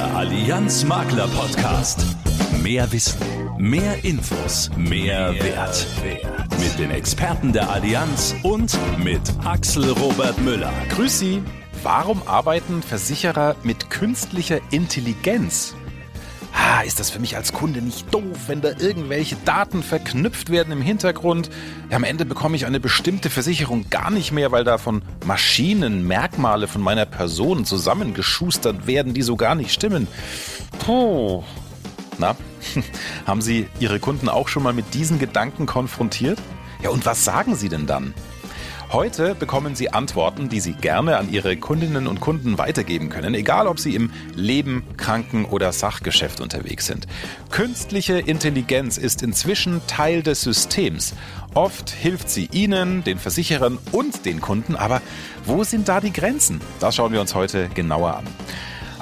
Der Allianz Makler Podcast. Mehr Wissen, mehr Infos, mehr, Wert. Wert. Mit den Experten der Allianz und mit Axel Robert Müller. Grüß Sie. Warum arbeiten Versicherer mit künstlicher Intelligenz? Ah, ist das für mich als Kunde nicht doof, wenn da irgendwelche Daten verknüpft werden im Hintergrund? Am Ende bekomme ich eine bestimmte Versicherung gar nicht mehr, weil da von Maschinen Merkmale von meiner Person zusammengeschustert werden, die so gar nicht stimmen. Puh. Na, haben Sie Ihre Kunden auch schon mal mit diesen Gedanken konfrontiert? Ja, und was sagen Sie denn dann? Heute bekommen Sie Antworten, die Sie gerne an Ihre Kundinnen und Kunden weitergeben können, egal ob Sie im Leben, Kranken- oder Sachgeschäft unterwegs sind. Künstliche Intelligenz ist inzwischen Teil des Systems. Oft hilft sie Ihnen, den Versicherern und den Kunden, aber wo sind da die Grenzen? Das schauen wir uns heute genauer an.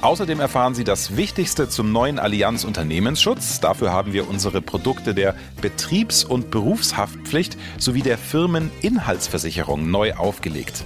Außerdem erfahren Sie das Wichtigste zum neuen Allianz Unternehmensschutz. Dafür haben wir unsere Produkte der Betriebs- und Berufshaftpflicht sowie der Firmeninhaltsversicherung neu aufgelegt.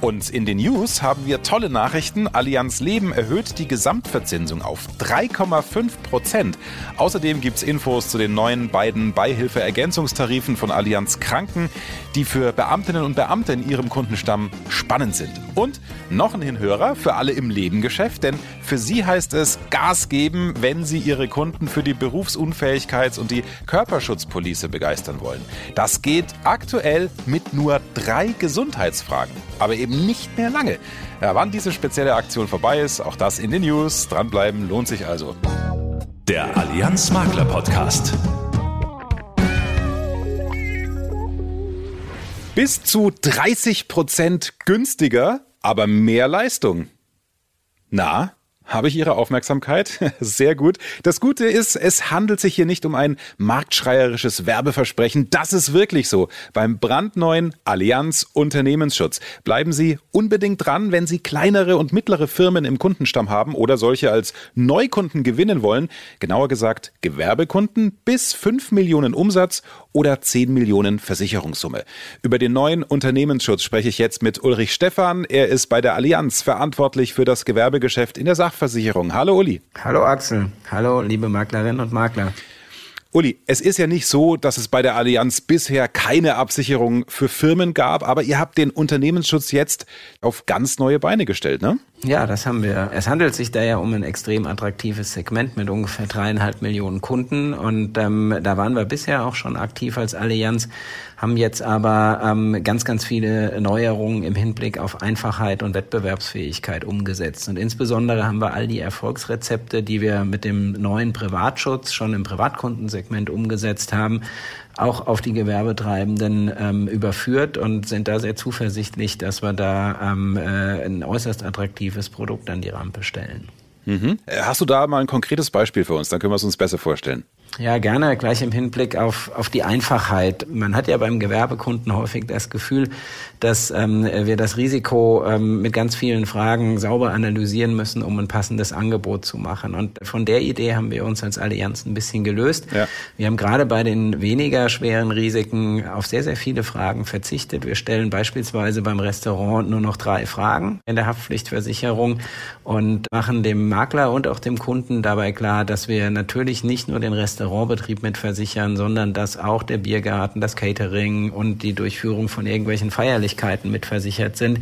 Und in den News haben wir tolle Nachrichten. Allianz Leben erhöht die Gesamtverzinsung auf 3,5 Prozent. Außerdem gibt es Infos zu den neuen beiden Beihilfe-Ergänzungstarifen von Allianz Kranken, die für Beamtinnen und Beamte in ihrem Kundenstamm spannend sind. Und noch ein Hinhörer für alle im Lebengeschäft, denn für sie heißt es Gas geben, wenn sie ihre Kunden für die Berufsunfähigkeits- und die Körperschutzpolice begeistern wollen. Das geht aktuell mit nur drei Gesundheitsfragen. Aber eben nicht mehr lange. Ja, wann diese spezielle Aktion vorbei ist, auch das in den News. Dranbleiben lohnt sich also. Der Allianz Makler Podcast. Bis zu 30 Prozent günstiger, aber mehr Leistung. Na, habe ich Ihre Aufmerksamkeit? Sehr gut. Das Gute ist, es handelt sich hier nicht um ein marktschreierisches Werbeversprechen. Das ist wirklich so. Beim brandneuen Allianz Unternehmensschutz. Bleiben Sie unbedingt dran, wenn Sie kleinere und mittlere Firmen im Kundenstamm haben oder solche als Neukunden gewinnen wollen. Genauer gesagt Gewerbekunden bis 5 Millionen Umsatz oder 10 Millionen Versicherungssumme. Über den neuen Unternehmensschutz spreche ich jetzt mit Ulrich Stephan. Er ist bei der Allianz verantwortlich für das Gewerbegeschäft in der Sach Sachversicherung. Hallo Uli. Hallo Axel. Hallo liebe Maklerinnen und Makler. Uli, es ist ja nicht so, dass es bei der Allianz bisher keine Absicherung für Firmen gab, aber ihr habt den Unternehmensschutz jetzt auf ganz neue Beine gestellt, ne? Ja, das haben wir. Es handelt sich da ja um ein extrem attraktives Segment mit ungefähr dreieinhalb Millionen Kunden und ähm, da waren wir bisher auch schon aktiv als Allianz, haben jetzt aber ähm, ganz, ganz viele Neuerungen im Hinblick auf Einfachheit und Wettbewerbsfähigkeit umgesetzt. Und insbesondere haben wir all die Erfolgsrezepte, die wir mit dem neuen Privatschutz schon im Privatkundensegment umgesetzt haben, auch auf die Gewerbetreibenden ähm, überführt und sind da sehr zuversichtlich, dass wir da ähm, äh, ein äußerst attraktives Produkt an die Rampe stellen. Mhm. Hast du da mal ein konkretes Beispiel für uns? Dann können wir es uns besser vorstellen. Ja, gerne, gleich im Hinblick auf, auf die Einfachheit. Man hat ja beim Gewerbekunden häufig das Gefühl, dass ähm, wir das Risiko ähm, mit ganz vielen Fragen sauber analysieren müssen, um ein passendes Angebot zu machen. Und von der Idee haben wir uns als Allianz ein bisschen gelöst. Ja. Wir haben gerade bei den weniger schweren Risiken auf sehr, sehr viele Fragen verzichtet. Wir stellen beispielsweise beim Restaurant nur noch drei Fragen in der Haftpflichtversicherung und machen dem Makler und auch dem Kunden dabei klar, dass wir natürlich nicht nur den Restaurant Restaurantbetrieb mit versichern, sondern dass auch der Biergarten, das Catering und die Durchführung von irgendwelchen Feierlichkeiten mit versichert sind.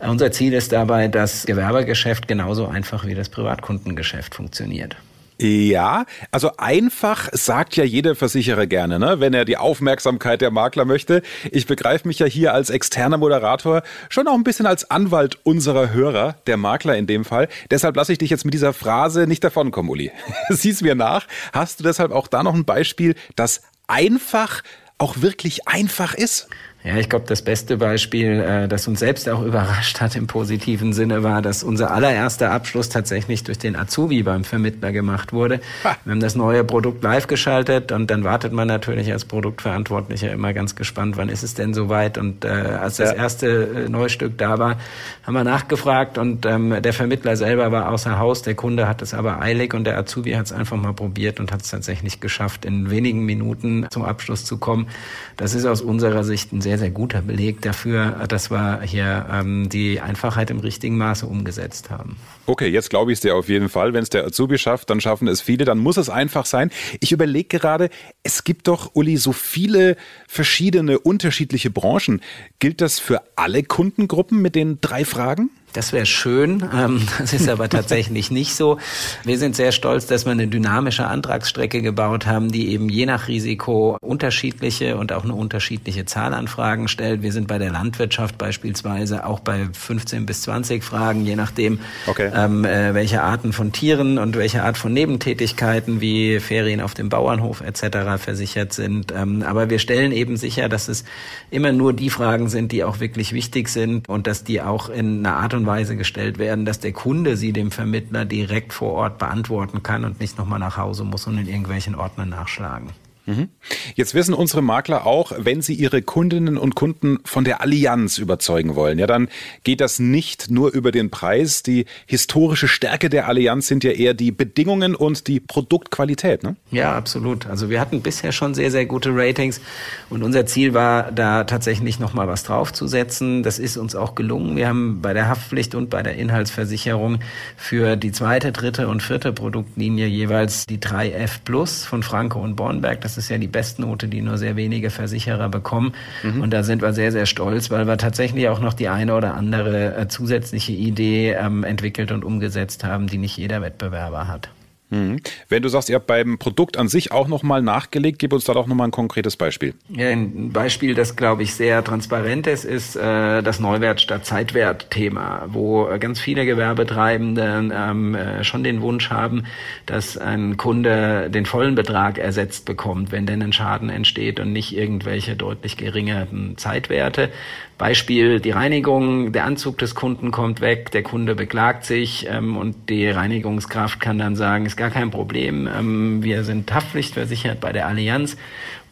Unser Ziel ist dabei, dass Gewerbegeschäft genauso einfach wie das Privatkundengeschäft funktioniert. Ja, also einfach sagt ja jeder Versicherer gerne, ne? wenn er die Aufmerksamkeit der Makler möchte. Ich begreife mich ja hier als externer Moderator schon auch ein bisschen als Anwalt unserer Hörer, der Makler in dem Fall. Deshalb lasse ich dich jetzt mit dieser Phrase nicht davonkommen, Uli. Sieh's mir nach. Hast du deshalb auch da noch ein Beispiel, das einfach auch wirklich einfach ist? Ja, ich glaube, das beste Beispiel, äh, das uns selbst auch überrascht hat im positiven Sinne, war, dass unser allererster Abschluss tatsächlich durch den Azubi beim Vermittler gemacht wurde. Ha. Wir haben das neue Produkt live geschaltet und dann wartet man natürlich als Produktverantwortlicher immer ganz gespannt, wann ist es denn soweit? Und äh, als das ja. erste äh, Neustück da war, haben wir nachgefragt und ähm, der Vermittler selber war außer Haus, der Kunde hat es aber eilig und der Azubi hat es einfach mal probiert und hat es tatsächlich geschafft, in wenigen Minuten zum Abschluss zu kommen. Das ist aus unserer Sicht ein sehr sehr, sehr guter Beleg dafür, dass wir hier ähm, die Einfachheit im richtigen Maße umgesetzt haben. Okay, jetzt glaube ich es dir auf jeden Fall. Wenn es der Azubi schafft, dann schaffen es viele, dann muss es einfach sein. Ich überlege gerade, es gibt doch, Uli, so viele verschiedene, unterschiedliche Branchen. Gilt das für alle Kundengruppen mit den drei Fragen? Das wäre schön, ähm, das ist aber tatsächlich nicht so. Wir sind sehr stolz, dass wir eine dynamische Antragsstrecke gebaut haben, die eben je nach Risiko unterschiedliche und auch eine unterschiedliche Zahl an Fragen stellt. Wir sind bei der Landwirtschaft beispielsweise auch bei 15 bis 20 Fragen, je nachdem, okay. ähm, äh, welche Arten von Tieren und welche Art von Nebentätigkeiten wie Ferien auf dem Bauernhof etc. versichert sind. Ähm, aber wir stellen eben sicher, dass es immer nur die Fragen sind, die auch wirklich wichtig sind und dass die auch in einer Art und und Weise gestellt werden, dass der Kunde sie dem Vermittler direkt vor Ort beantworten kann und nicht nochmal nach Hause muss und in irgendwelchen Ordnern nachschlagen. Mhm. Jetzt wissen unsere Makler auch, wenn sie ihre Kundinnen und Kunden von der Allianz überzeugen wollen, ja, dann geht das nicht nur über den Preis. Die historische Stärke der Allianz sind ja eher die Bedingungen und die Produktqualität, ne? Ja, absolut. Also wir hatten bisher schon sehr, sehr gute Ratings und unser Ziel war, da tatsächlich nochmal was draufzusetzen. Das ist uns auch gelungen. Wir haben bei der Haftpflicht und bei der Inhaltsversicherung für die zweite, dritte und vierte Produktlinie jeweils die 3F Plus von Franco und Bornberg. Das ist ja die Bestnote, die nur sehr wenige Versicherer bekommen. Mhm. Und da sind wir sehr, sehr stolz, weil wir tatsächlich auch noch die eine oder andere äh, zusätzliche Idee ähm, entwickelt und umgesetzt haben, die nicht jeder Wettbewerber hat. Mhm. Wenn du sagst, ihr habt beim Produkt an sich auch nochmal nachgelegt, gib uns da doch nochmal ein konkretes Beispiel. Ja, ein Beispiel, das glaube ich sehr transparent ist, ist äh, das Neuwert statt Zeitwert-Thema, wo äh, ganz viele Gewerbetreibende ähm, äh, schon den Wunsch haben, dass ein Kunde den vollen Betrag ersetzt bekommt, wenn denn ein Schaden entsteht und nicht irgendwelche deutlich geringeren Zeitwerte. Beispiel die Reinigung, der Anzug des Kunden kommt weg, der Kunde beklagt sich ähm, und die Reinigungskraft kann dann sagen, ist gar kein Problem, ähm, wir sind haftpflichtversichert bei der Allianz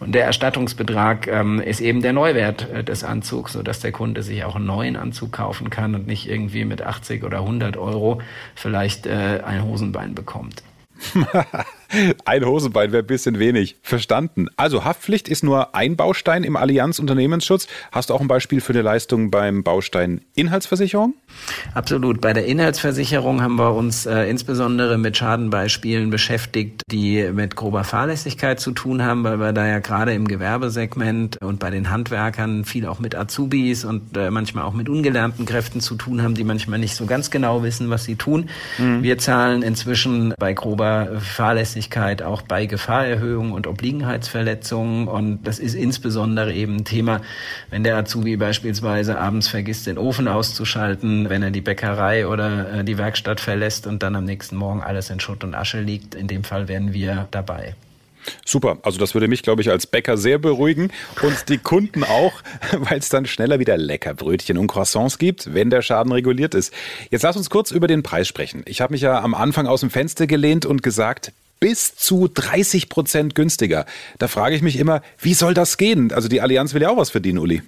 und der Erstattungsbetrag ähm, ist eben der Neuwert äh, des Anzugs, sodass der Kunde sich auch einen neuen Anzug kaufen kann und nicht irgendwie mit 80 oder 100 Euro vielleicht äh, ein Hosenbein bekommt. ein Hosenbein wäre ein bisschen wenig. Verstanden. Also Haftpflicht ist nur ein Baustein im Allianz Unternehmensschutz. Hast du auch ein Beispiel für eine Leistung beim Baustein Inhaltsversicherung? Absolut. Bei der Inhaltsversicherung haben wir uns äh, insbesondere mit Schadenbeispielen beschäftigt, die mit grober Fahrlässigkeit zu tun haben, weil wir da ja gerade im Gewerbesegment und bei den Handwerkern viel auch mit Azubis und äh, manchmal auch mit ungelernten Kräften zu tun haben, die manchmal nicht so ganz genau wissen, was sie tun. Mhm. Wir zahlen inzwischen bei grober Fahrlässigkeit auch bei Gefahrerhöhung und Obliegenheitsverletzungen und das ist insbesondere eben ein Thema, wenn der Azubi beispielsweise abends vergisst, den Ofen auszuschalten, wenn er die Bäckerei oder äh, die Werkstatt verlässt und dann am nächsten Morgen alles in Schutt und Asche liegt. In dem Fall wären wir dabei. Super, also das würde mich, glaube ich, als Bäcker sehr beruhigen und die Kunden auch, weil es dann schneller wieder lecker Brötchen und Croissants gibt, wenn der Schaden reguliert ist. Jetzt lass uns kurz über den Preis sprechen. Ich habe mich ja am Anfang aus dem Fenster gelehnt und gesagt, bis zu 30 Prozent günstiger. Da frage ich mich immer, wie soll das gehen? Also die Allianz will ja auch was verdienen, Uli.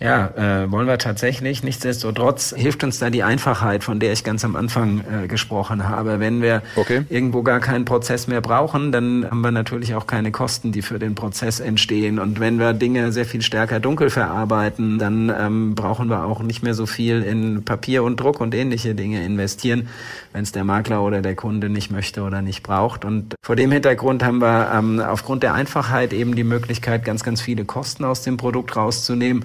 Ja, äh, wollen wir tatsächlich. Nichtsdestotrotz hilft uns da die Einfachheit, von der ich ganz am Anfang äh, gesprochen habe. Wenn wir okay. irgendwo gar keinen Prozess mehr brauchen, dann haben wir natürlich auch keine Kosten, die für den Prozess entstehen. Und wenn wir Dinge sehr viel stärker dunkel verarbeiten, dann ähm, brauchen wir auch nicht mehr so viel in Papier und Druck und ähnliche Dinge investieren, wenn es der Makler oder der Kunde nicht möchte oder nicht braucht. Und vor dem Hintergrund haben wir ähm, aufgrund der Einfachheit eben die Möglichkeit, ganz, ganz viele Kosten aus dem Produkt rauszunehmen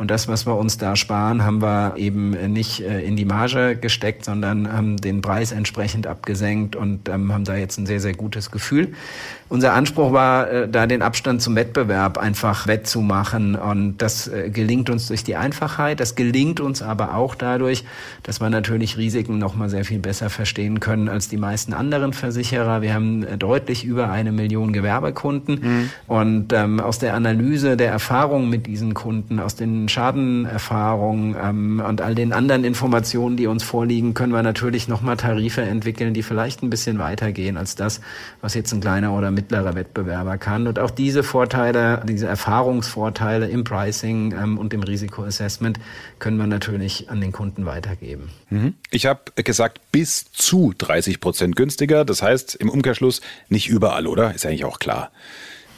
und das, was wir uns da sparen, haben wir eben nicht äh, in die Marge gesteckt, sondern haben den Preis entsprechend abgesenkt und ähm, haben da jetzt ein sehr, sehr gutes Gefühl. Unser Anspruch war, äh, da den Abstand zum Wettbewerb einfach wettzumachen. Und das äh, gelingt uns durch die Einfachheit. Das gelingt uns aber auch dadurch, dass wir natürlich Risiken noch mal sehr viel besser verstehen können als die meisten anderen Versicherer. Wir haben deutlich über eine Million Gewerbekunden. Mhm. Und ähm, aus der Analyse der Erfahrungen mit diesen Kunden, aus den Schadenerfahrungen ähm, und all den anderen Informationen, die uns vorliegen, können wir natürlich noch mal Tarife entwickeln, die vielleicht ein bisschen weitergehen als das, was jetzt ein kleiner oder mittlerer Wettbewerber kann. Und auch diese Vorteile, diese Erfahrungsvorteile im Pricing ähm, und im Risikoassessment können wir natürlich an den Kunden weitergeben. Mhm. Ich habe gesagt, bis zu 30 Prozent günstiger. Das heißt im Umkehrschluss nicht überall, oder? Ist eigentlich auch klar.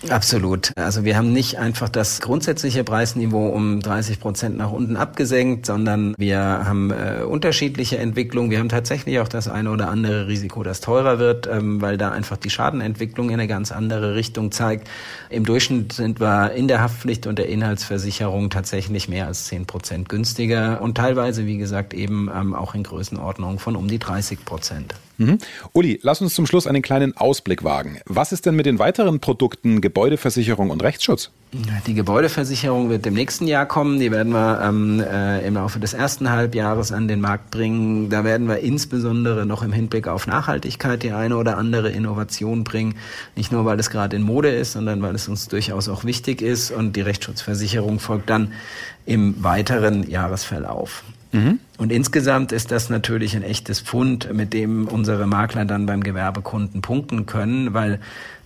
Absolut. Also wir haben nicht einfach das grundsätzliche Preisniveau um 30 Prozent nach unten abgesenkt, sondern wir haben äh, unterschiedliche Entwicklungen. Wir haben tatsächlich auch das eine oder andere Risiko, das teurer wird, ähm, weil da einfach die Schadenentwicklung in eine ganz andere Richtung zeigt. Im Durchschnitt sind wir in der Haftpflicht und der Inhaltsversicherung tatsächlich mehr als 10 Prozent günstiger und teilweise, wie gesagt, eben ähm, auch in Größenordnung von um die 30 Prozent. Mhm. Uli, lass uns zum Schluss einen kleinen Ausblick wagen. Was ist denn mit den weiteren Produkten Gebäudeversicherung und Rechtsschutz? Die Gebäudeversicherung wird im nächsten Jahr kommen. Die werden wir ähm, äh, im Laufe des ersten Halbjahres an den Markt bringen. Da werden wir insbesondere noch im Hinblick auf Nachhaltigkeit die eine oder andere Innovation bringen. Nicht nur, weil es gerade in Mode ist, sondern weil es uns durchaus auch wichtig ist. Und die Rechtsschutzversicherung folgt dann im weiteren Jahresverlauf. Mhm. Und insgesamt ist das natürlich ein echtes Pfund, mit dem unsere Makler dann beim Gewerbekunden punkten können, weil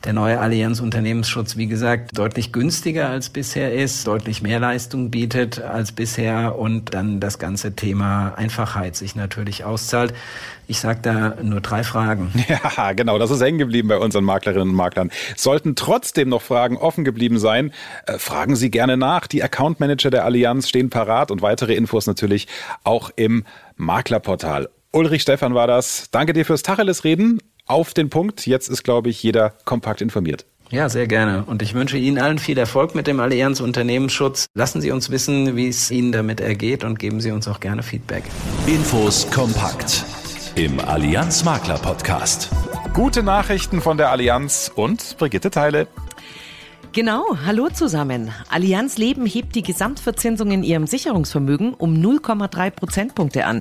der neue Allianz Unternehmensschutz, wie gesagt, deutlich günstiger als bisher ist, deutlich mehr Leistung bietet als bisher und dann das ganze Thema Einfachheit sich natürlich auszahlt. Ich sage da nur drei Fragen. Ja, genau, das ist hängen geblieben bei unseren Maklerinnen und Maklern. Sollten trotzdem noch Fragen offen geblieben sein, äh, fragen Sie gerne nach. Die Account Manager der Allianz stehen parat und weitere Infos natürlich auch im Maklerportal. Ulrich Stefan war das. Danke dir fürs Tacheles reden auf den Punkt. Jetzt ist, glaube ich, jeder kompakt informiert. Ja, sehr gerne. Und ich wünsche Ihnen allen viel Erfolg mit dem Allianz Unternehmensschutz. Lassen Sie uns wissen, wie es Ihnen damit ergeht und geben Sie uns auch gerne Feedback. Infos kompakt im Allianz Makler Podcast. Gute Nachrichten von der Allianz und Brigitte Teile. Genau, hallo zusammen. Allianz Leben hebt die Gesamtverzinsung in ihrem Sicherungsvermögen um 0,3 Prozentpunkte an.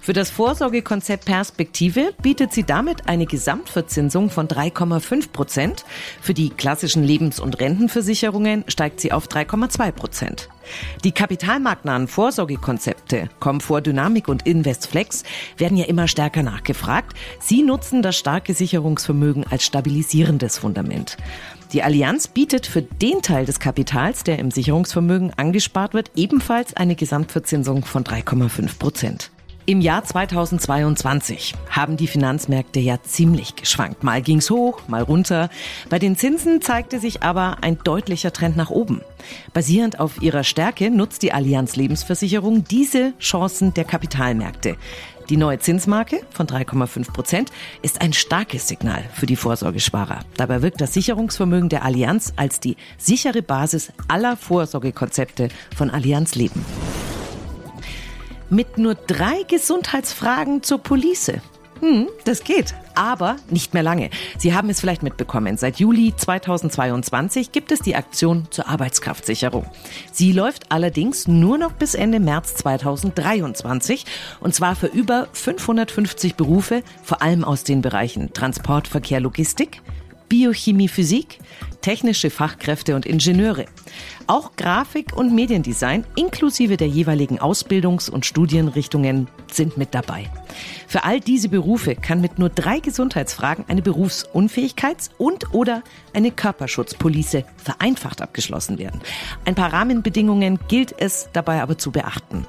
Für das Vorsorgekonzept Perspektive bietet sie damit eine Gesamtverzinsung von 3,5 Prozent. Für die klassischen Lebens- und Rentenversicherungen steigt sie auf 3,2 Prozent. Die kapitalmarktnahen Vorsorgekonzepte Komfort, Dynamik und Investflex werden ja immer stärker nachgefragt. Sie nutzen das starke Sicherungsvermögen als stabilisierendes Fundament. Die Allianz bietet für den Teil des Kapitals, der im Sicherungsvermögen angespart wird, ebenfalls eine Gesamtverzinsung von 3,5 Prozent. Im Jahr 2022 haben die Finanzmärkte ja ziemlich geschwankt. Mal ging's hoch, mal runter. Bei den Zinsen zeigte sich aber ein deutlicher Trend nach oben. Basierend auf ihrer Stärke nutzt die Allianz Lebensversicherung diese Chancen der Kapitalmärkte. Die neue Zinsmarke von 3,5 Prozent ist ein starkes Signal für die Vorsorgesparer. Dabei wirkt das Sicherungsvermögen der Allianz als die sichere Basis aller Vorsorgekonzepte von Allianz Leben. Mit nur drei Gesundheitsfragen zur Police hm, das geht, aber nicht mehr lange. Sie haben es vielleicht mitbekommen. Seit Juli 2022 gibt es die Aktion zur Arbeitskraftsicherung. Sie läuft allerdings nur noch bis Ende März 2023 und zwar für über 550 Berufe, vor allem aus den Bereichen Transport, Verkehr, Logistik, Biochemie, Physik, technische Fachkräfte und Ingenieure. Auch Grafik und Mediendesign inklusive der jeweiligen Ausbildungs- und Studienrichtungen sind mit dabei. Für all diese Berufe kann mit nur drei Gesundheitsfragen eine Berufsunfähigkeits- und oder eine Körperschutzpolice vereinfacht abgeschlossen werden. Ein paar Rahmenbedingungen gilt es dabei aber zu beachten.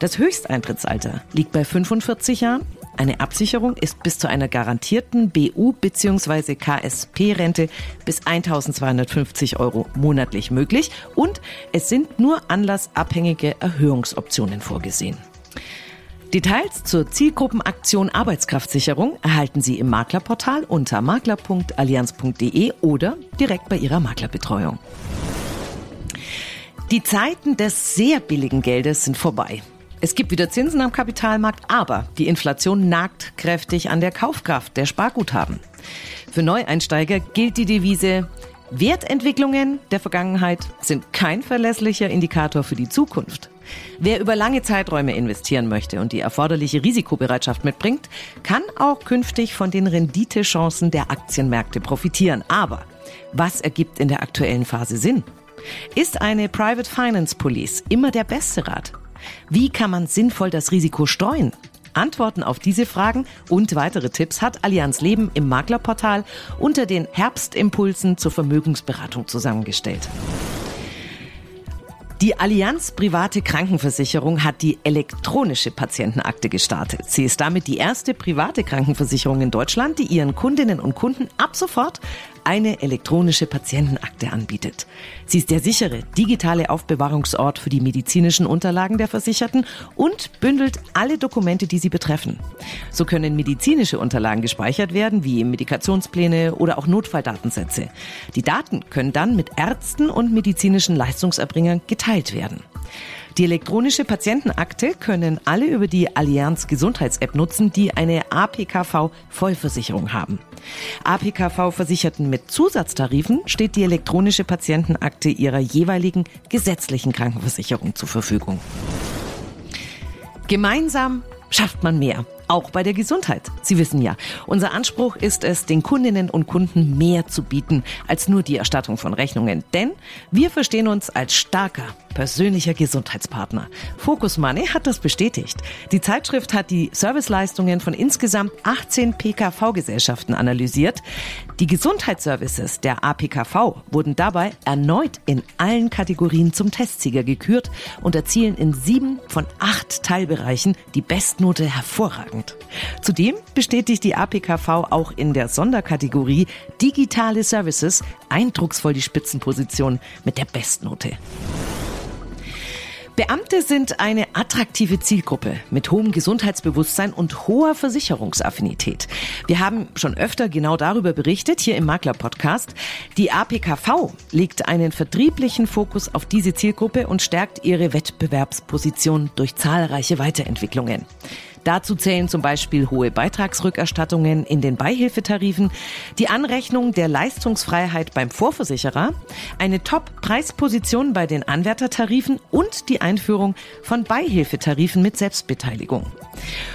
Das Höchsteintrittsalter liegt bei 45 Jahren eine Absicherung ist bis zu einer garantierten BU- bzw. KSP-Rente bis 1250 Euro monatlich möglich und es sind nur anlassabhängige Erhöhungsoptionen vorgesehen. Details zur Zielgruppenaktion Arbeitskraftsicherung erhalten Sie im Maklerportal unter makler.allianz.de oder direkt bei Ihrer Maklerbetreuung. Die Zeiten des sehr billigen Geldes sind vorbei. Es gibt wieder Zinsen am Kapitalmarkt, aber die Inflation nagt kräftig an der Kaufkraft der Sparguthaben. Für Neueinsteiger gilt die Devise, Wertentwicklungen der Vergangenheit sind kein verlässlicher Indikator für die Zukunft. Wer über lange Zeiträume investieren möchte und die erforderliche Risikobereitschaft mitbringt, kann auch künftig von den Renditechancen der Aktienmärkte profitieren. Aber was ergibt in der aktuellen Phase Sinn? Ist eine Private Finance Police immer der beste Rat? Wie kann man sinnvoll das Risiko streuen? Antworten auf diese Fragen und weitere Tipps hat Allianz Leben im Maklerportal unter den Herbstimpulsen zur Vermögensberatung zusammengestellt. Die Allianz Private Krankenversicherung hat die elektronische Patientenakte gestartet. Sie ist damit die erste private Krankenversicherung in Deutschland, die ihren Kundinnen und Kunden ab sofort eine elektronische Patientenakte anbietet. Sie ist der sichere digitale Aufbewahrungsort für die medizinischen Unterlagen der Versicherten und bündelt alle Dokumente, die sie betreffen. So können medizinische Unterlagen gespeichert werden, wie Medikationspläne oder auch Notfalldatensätze. Die Daten können dann mit Ärzten und medizinischen Leistungserbringern geteilt werden. Die elektronische Patientenakte können alle über die Allianz Gesundheits-App nutzen, die eine APKV-Vollversicherung haben. APKV-Versicherten mit Zusatztarifen steht die elektronische Patientenakte ihrer jeweiligen gesetzlichen Krankenversicherung zur Verfügung. Gemeinsam schafft man mehr. Auch bei der Gesundheit. Sie wissen ja, unser Anspruch ist es, den Kundinnen und Kunden mehr zu bieten als nur die Erstattung von Rechnungen. Denn wir verstehen uns als starker, persönlicher Gesundheitspartner. Focus Money hat das bestätigt. Die Zeitschrift hat die Serviceleistungen von insgesamt 18 PKV-Gesellschaften analysiert. Die Gesundheitsservices der APKV wurden dabei erneut in allen Kategorien zum Testsieger gekürt und erzielen in sieben von acht Teilbereichen die Bestnote hervorragend hervorragend. Zudem bestätigt die APKV auch in der Sonderkategorie Digitale Services eindrucksvoll die Spitzenposition mit der Bestnote. Beamte sind eine attraktive Zielgruppe mit hohem Gesundheitsbewusstsein und hoher Versicherungsaffinität. Wir haben schon öfter genau darüber berichtet, hier im Makler-Podcast. Die APKV legt einen vertrieblichen Fokus auf diese Zielgruppe und stärkt ihre Wettbewerbsposition durch zahlreiche Weiterentwicklungen. Dazu zählen zum Beispiel hohe Beitragsrückerstattungen in den Beihilfetarifen, die Anrechnung der Leistungsfreiheit beim Vorversicherer, eine Top-Preisposition bei den Anwärtertarifen und die Einführung von Beihilfetarifen mit Selbstbeteiligung.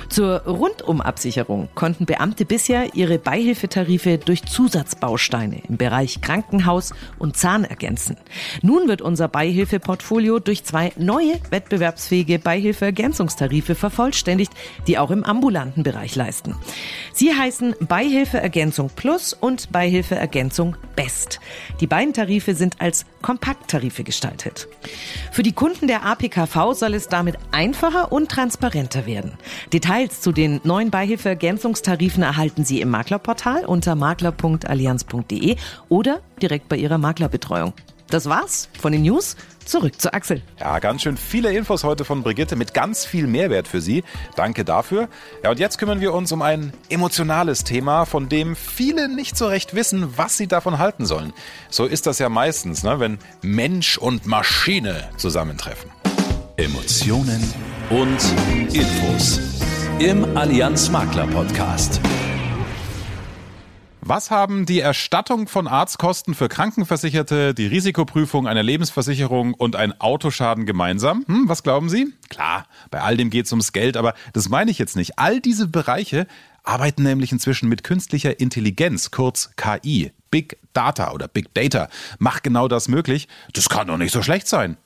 Zur Rundumabsicherung konnten Beamte bisher ihre Beihilfetarife durch Zusatzbausteine im Bereich Krankenhaus und Zahn ergänzen. Nun wird unser Beihilfeportfolio durch zwei neue wettbewerbsfähige Beihilfeergänzungstarife vervollständigt, die auch im ambulanten Bereich leisten. Sie heißen Beihilfeergänzung Plus und Beihilfeergänzung Best. Die beiden Tarife sind als Kompakttarife gestaltet. Für die Kunden der APKV soll es damit einfacher und transparenter werden. Details zu den neuen Beihilfeergänzungstarifen erhalten Sie im Maklerportal unter makler.allianz.de oder direkt bei Ihrer Maklerbetreuung. Das war's von den News. Zurück zu Axel. Ja, ganz schön viele Infos heute von Brigitte mit ganz viel Mehrwert für Sie. Danke dafür. Ja, und jetzt kümmern wir uns um ein emotionales Thema, von dem viele nicht so recht wissen, was sie davon halten sollen. So ist das ja meistens, ne, wenn Mensch und Maschine zusammentreffen. Emotionen und Infos im Allianz Makler Podcast. Was haben die Erstattung von Arztkosten für Krankenversicherte, die Risikoprüfung einer Lebensversicherung und ein Autoschaden gemeinsam? Hm, was glauben Sie? Klar, bei all dem geht es ums Geld, aber das meine ich jetzt nicht. All diese Bereiche arbeiten nämlich inzwischen mit künstlicher Intelligenz, kurz KI. Big Data oder Big Data macht genau das möglich. Das kann doch nicht so schlecht sein.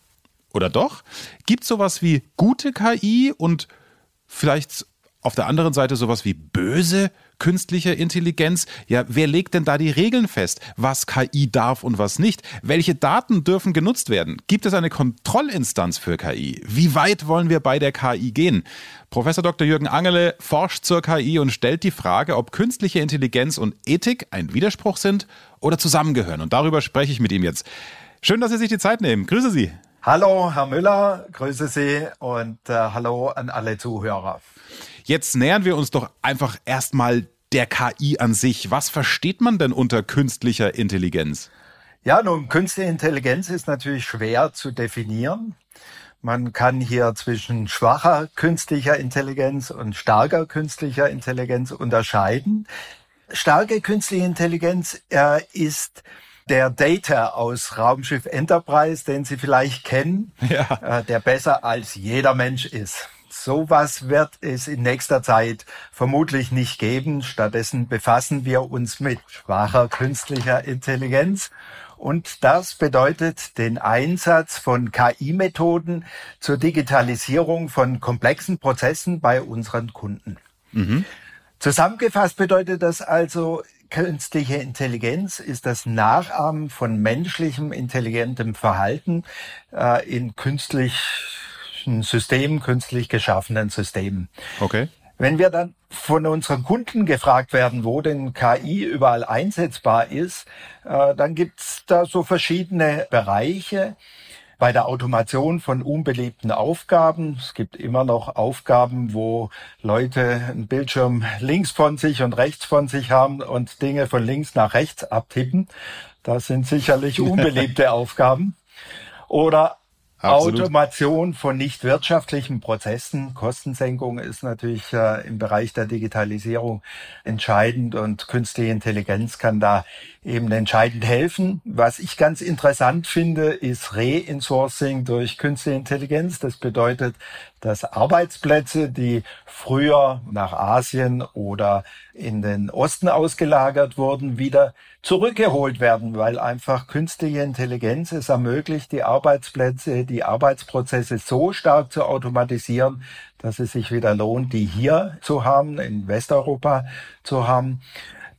Oder doch? Gibt sowas wie gute KI und vielleicht auf der anderen Seite sowas wie böse künstliche Intelligenz. Ja, wer legt denn da die Regeln fest, was KI darf und was nicht? Welche Daten dürfen genutzt werden? Gibt es eine Kontrollinstanz für KI? Wie weit wollen wir bei der KI gehen? Professor Dr. Jürgen Angele forscht zur KI und stellt die Frage, ob künstliche Intelligenz und Ethik ein Widerspruch sind oder zusammengehören. Und darüber spreche ich mit ihm jetzt. Schön, dass Sie sich die Zeit nehmen. Grüße Sie. Hallo, Herr Müller, grüße Sie und äh, hallo an alle Zuhörer. Jetzt nähern wir uns doch einfach erstmal der KI an sich. Was versteht man denn unter künstlicher Intelligenz? Ja, nun, künstliche Intelligenz ist natürlich schwer zu definieren. Man kann hier zwischen schwacher künstlicher Intelligenz und starker künstlicher Intelligenz unterscheiden. Starke künstliche Intelligenz äh, ist der Data aus Raumschiff Enterprise, den Sie vielleicht kennen, ja. äh, der besser als jeder Mensch ist. Sowas wird es in nächster Zeit vermutlich nicht geben. Stattdessen befassen wir uns mit schwacher künstlicher Intelligenz. Und das bedeutet den Einsatz von KI-Methoden zur Digitalisierung von komplexen Prozessen bei unseren Kunden. Mhm. Zusammengefasst bedeutet das also, künstliche Intelligenz ist das Nachahmen von menschlichem intelligentem Verhalten äh, in künstlichen Systemen, künstlich geschaffenen Systemen. Okay. Wenn wir dann von unseren Kunden gefragt werden, wo denn KI überall einsetzbar ist, äh, dann gibt's da so verschiedene Bereiche bei der Automation von unbeliebten Aufgaben. Es gibt immer noch Aufgaben, wo Leute einen Bildschirm links von sich und rechts von sich haben und Dinge von links nach rechts abtippen. Das sind sicherlich unbeliebte Aufgaben. Oder Absolut. Automation von nicht wirtschaftlichen Prozessen, Kostensenkung ist natürlich äh, im Bereich der Digitalisierung entscheidend und künstliche Intelligenz kann da eben entscheidend helfen. Was ich ganz interessant finde, ist Reinsourcing durch künstliche Intelligenz. Das bedeutet, dass Arbeitsplätze, die früher nach Asien oder in den Osten ausgelagert wurden, wieder zurückgeholt werden, weil einfach künstliche Intelligenz es ermöglicht, die Arbeitsplätze, die Arbeitsprozesse so stark zu automatisieren, dass es sich wieder lohnt, die hier zu haben, in Westeuropa zu haben.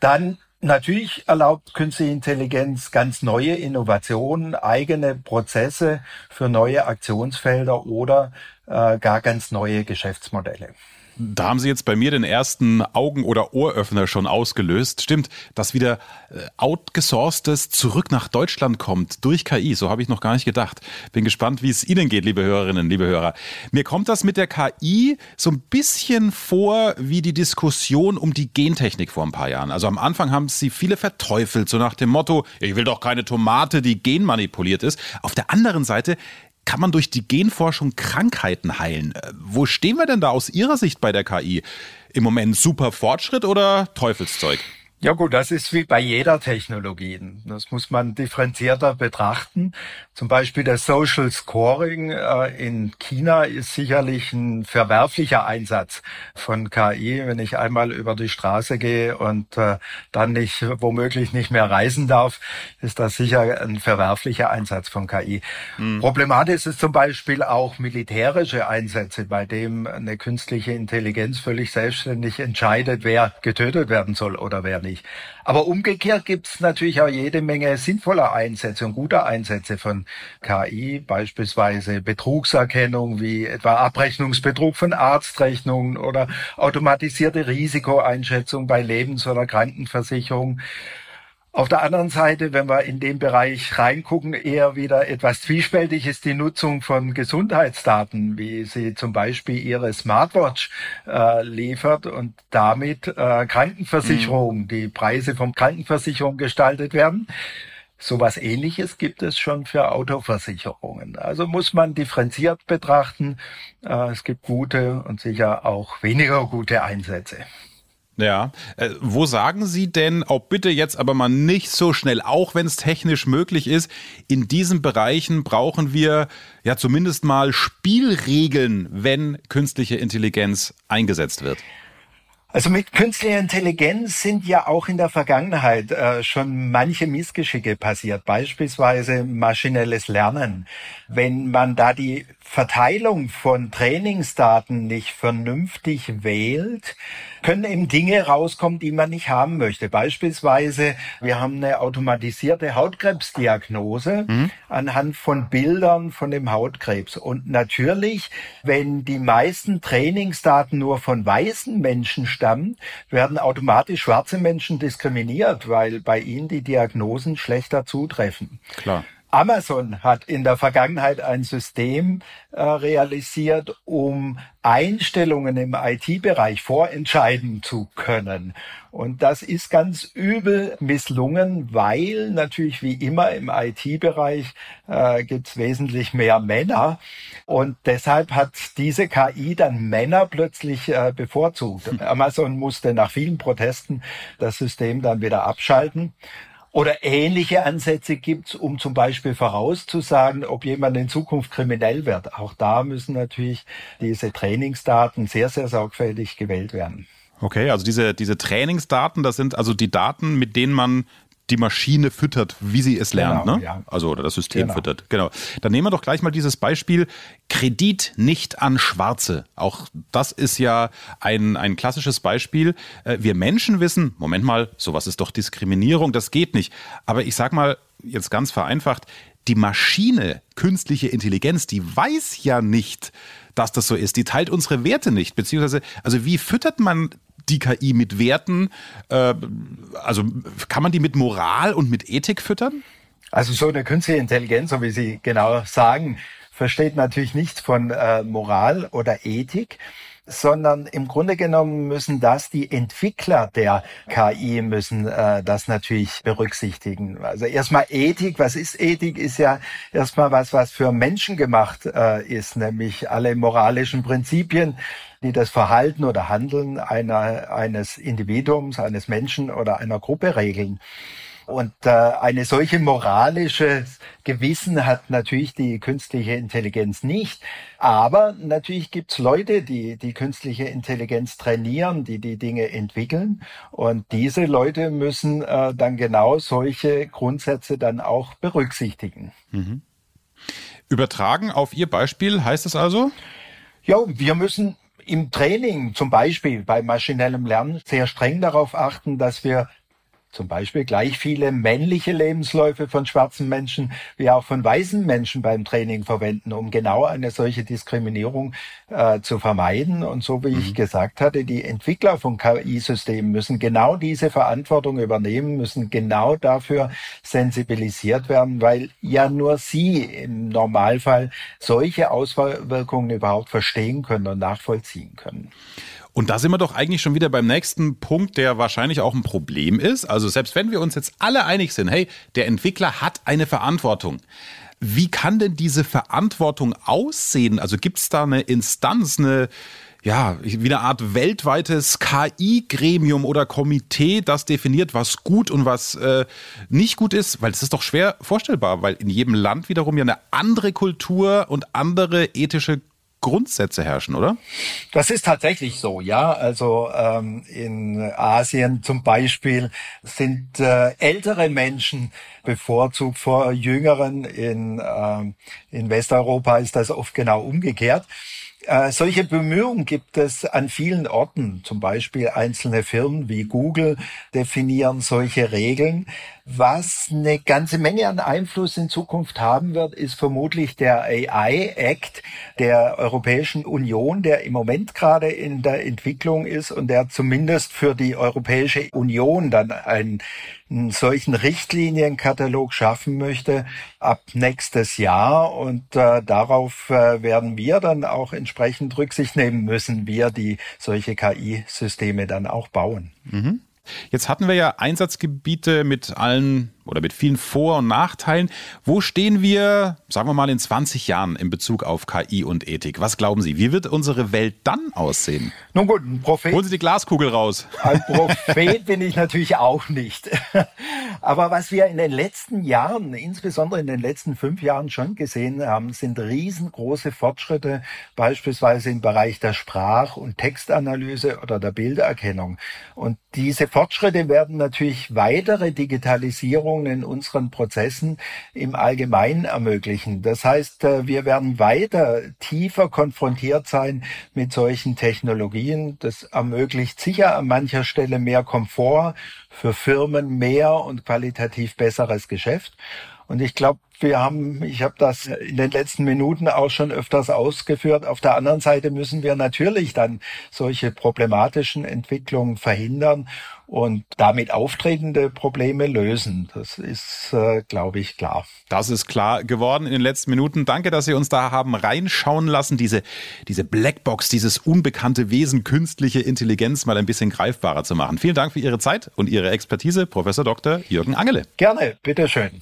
Dann Natürlich erlaubt künstliche Intelligenz ganz neue Innovationen, eigene Prozesse für neue Aktionsfelder oder äh, gar ganz neue Geschäftsmodelle. Da haben Sie jetzt bei mir den ersten Augen- oder Ohröffner schon ausgelöst. Stimmt, dass wieder äh, outgesourcedes zurück nach Deutschland kommt durch KI. So habe ich noch gar nicht gedacht. Bin gespannt, wie es Ihnen geht, liebe Hörerinnen, liebe Hörer. Mir kommt das mit der KI so ein bisschen vor wie die Diskussion um die Gentechnik vor ein paar Jahren. Also am Anfang haben sie viele verteufelt, so nach dem Motto, ich will doch keine Tomate, die genmanipuliert ist. Auf der anderen Seite kann man durch die Genforschung Krankheiten heilen. Äh, wo stehen wir denn da aus Ihrer Sicht bei der KI? Im Moment super Fortschritt oder Teufelszeug? Ja gut, das ist wie bei jeder Technologie. Das muss man differenzierter betrachten. Zum Beispiel das Social Scoring äh, in China ist sicherlich ein verwerflicher Einsatz von KI. Wenn ich einmal über die Straße gehe und äh, dann nicht, womöglich nicht mehr reisen darf, ist das sicher ein verwerflicher Einsatz von KI. Mhm. Problematisch ist zum Beispiel auch militärische Einsätze, bei dem eine künstliche Intelligenz völlig selbstständig entscheidet, wer getötet werden soll oder wer nicht nicht. Aber umgekehrt gibt es natürlich auch jede Menge sinnvoller Einsätze und guter Einsätze von KI, beispielsweise Betrugserkennung wie etwa Abrechnungsbetrug von Arztrechnungen oder automatisierte Risikoeinschätzung bei Lebens- oder Krankenversicherung. Auf der anderen Seite, wenn wir in den Bereich reingucken, eher wieder etwas zwiespältig ist die Nutzung von Gesundheitsdaten, wie sie zum Beispiel ihre Smartwatch äh, liefert und damit äh, Krankenversicherung, mhm. die Preise von Krankenversicherung gestaltet werden. Sowas ähnliches gibt es schon für Autoversicherungen. Also muss man differenziert betrachten. Äh, es gibt gute und sicher auch weniger gute Einsätze. Ja, äh, wo sagen Sie denn, auch bitte jetzt aber mal nicht so schnell, auch wenn es technisch möglich ist, in diesen Bereichen brauchen wir ja zumindest mal Spielregeln, wenn künstliche Intelligenz eingesetzt wird? Also mit künstlicher Intelligenz sind ja auch in der Vergangenheit äh, schon manche Missgeschicke passiert, beispielsweise maschinelles Lernen. Wenn man da die Verteilung von Trainingsdaten nicht vernünftig wählt, können eben Dinge rauskommen, die man nicht haben möchte. Beispielsweise, wir haben eine automatisierte Hautkrebsdiagnose mhm. anhand von Bildern von dem Hautkrebs. Und natürlich, wenn die meisten Trainingsdaten nur von weißen Menschen stammen, werden automatisch schwarze Menschen diskriminiert, weil bei ihnen die Diagnosen schlechter zutreffen. Klar. Amazon hat in der Vergangenheit ein System äh, realisiert, um Einstellungen im IT-Bereich vorentscheiden zu können. Und das ist ganz übel misslungen, weil natürlich wie immer im IT-Bereich äh, gibt es wesentlich mehr Männer. Und deshalb hat diese KI dann Männer plötzlich äh, bevorzugt. Amazon musste nach vielen Protesten das System dann wieder abschalten. Oder ähnliche Ansätze gibt es, um zum Beispiel vorauszusagen, ob jemand in Zukunft kriminell wird. Auch da müssen natürlich diese Trainingsdaten sehr, sehr sorgfältig gewählt werden. Okay, also diese, diese Trainingsdaten, das sind also die Daten, mit denen man die Maschine füttert, wie sie es lernt, Genau, ne? ja. Also oder das System Genau. füttert. Genau. Dann nehmen wir doch gleich mal dieses Beispiel Kredit nicht an Schwarze. Auch das ist ja ein, ein klassisches Beispiel. Äh, Wir Menschen wissen, Moment mal, sowas ist doch Diskriminierung, das geht nicht. Aber ich sag mal jetzt ganz vereinfacht, die Maschine, künstliche Intelligenz, die weiß ja nicht, dass das so ist. Die teilt unsere Werte nicht. Beziehungsweise, also wie füttert man die KI mit Werten? Äh, also kann man die mit Moral und mit Ethik füttern? Also so eine künstliche Intelligenz, so wie Sie genau sagen, versteht natürlich nichts von äh, Moral oder Ethik, sondern im Grunde genommen müssen das die Entwickler der KI müssen äh, das natürlich berücksichtigen. Also erstmal Ethik, was ist Ethik? Ist ja erstmal was, was für Menschen gemacht äh, ist, nämlich alle moralischen Prinzipien, die das Verhalten oder Handeln einer, eines Individuums, eines Menschen oder einer Gruppe regeln. Und äh, eine solche moralische Gewissen hat natürlich die künstliche Intelligenz nicht. Aber natürlich gibt's Leute, die die künstliche Intelligenz trainieren, die die Dinge entwickeln. Und diese Leute müssen äh, dann genau solche Grundsätze dann auch berücksichtigen. Übertragen auf Ihr Beispiel heißt es also? Ja, wir müssen im Training zum Beispiel bei maschinellem Lernen sehr streng darauf achten, dass wir zum Beispiel gleich viele männliche Lebensläufe von schwarzen Menschen wie auch von weißen Menschen beim Training verwenden, um genau eine solche Diskriminierung äh, zu vermeiden. Und so wie ich gesagt hatte, die Entwickler von KI-Systemen müssen genau diese Verantwortung übernehmen, müssen genau dafür sensibilisiert werden, weil ja nur sie im Normalfall solche Auswirkungen überhaupt verstehen können und nachvollziehen können. Und da sind wir doch eigentlich schon wieder beim nächsten Punkt, der wahrscheinlich auch ein Problem ist. Also selbst wenn wir uns jetzt alle einig sind, hey, der Entwickler hat eine Verantwortung. Wie kann denn diese Verantwortung aussehen? Also gibt es da eine Instanz, eine, ja, wie eine Art weltweites KI-Gremium oder Komitee, das definiert, was gut und was äh, nicht gut ist? Weil das ist doch schwer vorstellbar, weil in jedem Land wiederum ja eine andere Kultur und andere ethische Grundsätze herrschen, oder? Das ist tatsächlich so, ja. Also ähm, in Asien zum Beispiel sind äh, ältere Menschen bevorzugt vor jüngeren. In, ähm, in Westeuropa ist das oft genau umgekehrt. Äh, solche Bemühungen gibt es an vielen Orten. Zum Beispiel einzelne Firmen wie Google definieren solche Regeln. Was eine ganze Menge an Einfluss in Zukunft haben wird, ist vermutlich der AI Act der Europäischen Union, der im Moment gerade in der Entwicklung ist und der zumindest für die Europäische Union dann einen, einen solchen Richtlinienkatalog schaffen möchte ab nächstes Jahr. Und äh, darauf äh, werden wir dann auch entsprechend Rücksicht nehmen müssen, wir die solche KI-Systeme dann auch bauen. Jetzt hatten wir ja Einsatzgebiete mit allen oder mit vielen Vor- und Nachteilen. Wo stehen wir, sagen wir mal, in 20 Jahren in Bezug auf KI und Ethik? Was glauben Sie? Wie wird unsere Welt dann aussehen? Nun gut, ein Prophet. Holen Sie die Glaskugel raus. Ein Prophet bin ich natürlich auch nicht. Aber was wir in den letzten Jahren, insbesondere in den letzten fünf Jahren schon gesehen haben, sind riesengroße Fortschritte, beispielsweise im Bereich der Sprach- und Textanalyse oder der Bilderkennung. Und diese Fortschritte werden natürlich weitere Digitalisierungen in unseren Prozessen im Allgemeinen ermöglichen. Das heißt, äh, wir werden weiter tiefer konfrontiert sein mit solchen Technologien. Das ermöglicht sicher an mancher Stelle mehr Komfort, für Firmen mehr und qualitativ besseres Geschäft. Und ich glaube, wir haben, ich habe das in den letzten Minuten auch schon öfters ausgeführt. Auf der anderen Seite müssen wir natürlich dann solche problematischen Entwicklungen verhindern und damit auftretende Probleme lösen. Das ist, äh, glaube ich, klar. Das ist klar geworden in den letzten Minuten. Danke, dass Sie uns da haben reinschauen lassen, diese, diese Blackbox, dieses unbekannte Wesen, künstliche Intelligenz mal ein bisschen greifbarer zu machen. Vielen Dank für Ihre Zeit und Ihre Expertise, Professor Dr. Jürgen Angele. Gerne, bitteschön.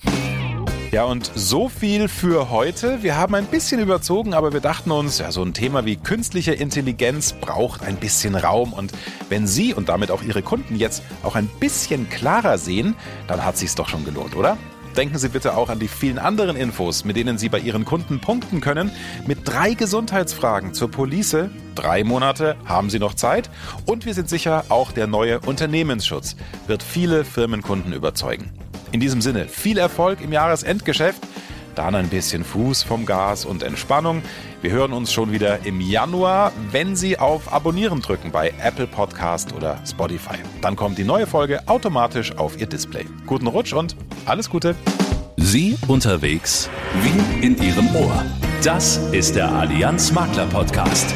Ja, und so viel für heute. Wir haben ein bisschen überzogen, aber wir dachten uns, ja, so ein Thema wie künstliche Intelligenz braucht ein bisschen Raum. Und wenn Sie und damit auch Ihre Kunden jetzt auch ein bisschen klarer sehen, dann hat sich's doch schon gelohnt, oder? Denken Sie bitte auch an die vielen anderen Infos, mit denen Sie bei Ihren Kunden punkten können. Mit drei Gesundheitsfragen zur Police. Drei Monate haben Sie noch Zeit. Und wir sind sicher, auch der neue Unternehmensschutz wird viele Firmenkunden überzeugen. In diesem Sinne, viel Erfolg im Jahresendgeschäft, dann ein bisschen Fuß vom Gas und Entspannung. Wir hören uns schon wieder im Januar, wenn Sie auf Abonnieren drücken bei Apple Podcast oder Spotify. Dann kommt die neue Folge automatisch auf Ihr Display. Guten Rutsch und alles Gute. Sie unterwegs wie in Ihrem Ohr. Das ist der Allianz Makler Podcast.